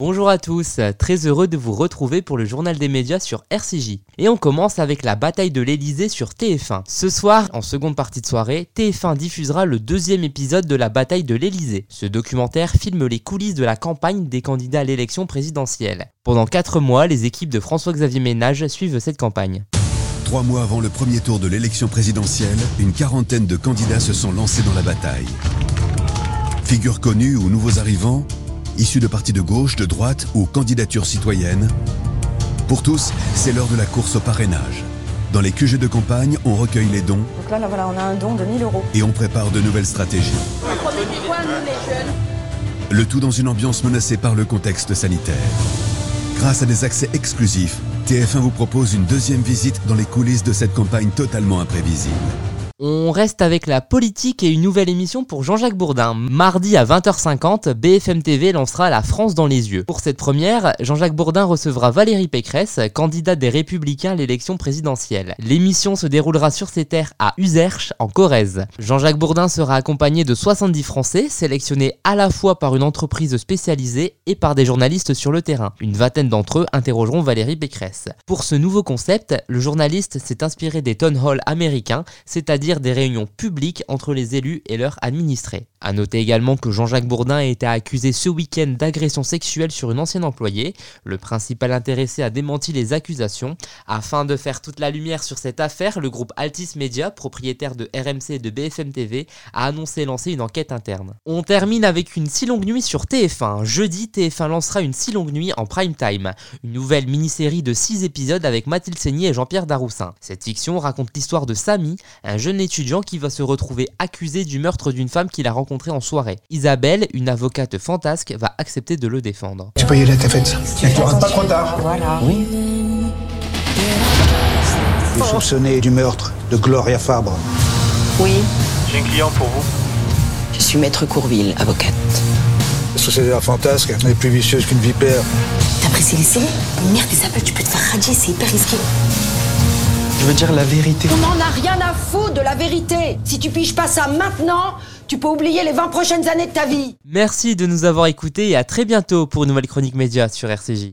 Bonjour à tous, très heureux de vous retrouver pour le journal des médias sur RCJ. Et on commence avec la bataille de l'Elysée sur TF1. Ce soir, en seconde partie de soirée, TF1 diffusera le deuxième épisode de la bataille de l'Elysée. Ce documentaire filme les coulisses de la campagne des candidats à l'élection présidentielle. Pendant 4 mois, les équipes de François-Xavier Ménage suivent cette campagne. Trois mois avant le premier tour de l'élection présidentielle, une quarantaine de candidats se sont lancés dans la bataille. Figures connues ou nouveaux arrivants, issus de partis de gauche, de droite ou candidatures citoyennes. Pour tous, c'est l'heure de la course au parrainage. Dans les QG de campagne, on recueille les dons. Donc là, là voilà, on a un don de 1000 euros. Et on prépare de nouvelles stratégies. Le tout dans une ambiance menacée par le contexte sanitaire. Grâce à des accès exclusifs, TF1 vous propose une deuxième visite dans les coulisses de cette campagne totalement imprévisible. On reste avec la politique et une nouvelle émission pour Jean-Jacques Bourdin. Mardi à 20h50, BFM TV lancera La France dans les yeux. Pour cette première, Jean-Jacques Bourdin recevra Valérie Pécresse, candidate des Républicains à l'élection présidentielle. L'émission se déroulera sur ses terres à Userche, en Corrèze. Jean-Jacques Bourdin sera accompagné de 70 Français, sélectionnés à la fois par une entreprise spécialisée et par des journalistes sur le terrain. Une vingtaine d'entre eux interrogeront Valérie Pécresse. Pour ce nouveau concept, le journaliste s'est inspiré des town halls américains, c'est-à-dire des réunions publiques entre les élus et leurs administrés. A noter également que Jean-Jacques Bourdin a été accusé ce week-end d'agression sexuelle sur une ancienne employée. Le principal intéressé a démenti les accusations. Afin de faire toute la lumière sur cette affaire, le groupe Altis Media, propriétaire de RMC et de BFM TV, a annoncé lancer une enquête interne. On termine avec une si longue nuit sur TF1. Jeudi, TF1 lancera une si longue nuit en prime time. Une nouvelle mini-série de 6 épisodes avec Mathilde Seigny et Jean-Pierre Daroussin. Cette fiction raconte l'histoire de Samy, un jeune étudiant qui va se retrouver accusé du meurtre d'une femme qu'il a rencontrée en soirée. Isabelle, une avocate fantasque, va accepter de le défendre. Tu peux y aller à ta fête. Tu rentres pas trop tard. Voilà. Oui. Vous soupçonnez du meurtre de Gloria Fabre. Oui, J'ai un client pour vous. je suis maître Courville, avocate. La société la fantasque elle est plus vicieuse qu'une vipère. T'apprécies les séries Merde, des appels, tu peux te faire radier, c'est hyper risqué. Je veux dire la vérité? On n'en a rien à foutre de la vérité. Si tu piges pas ça maintenant, tu peux oublier les 20 prochaines années de ta vie. Merci de nous avoir écoutés et à très bientôt pour une nouvelle chronique média sur RCJ.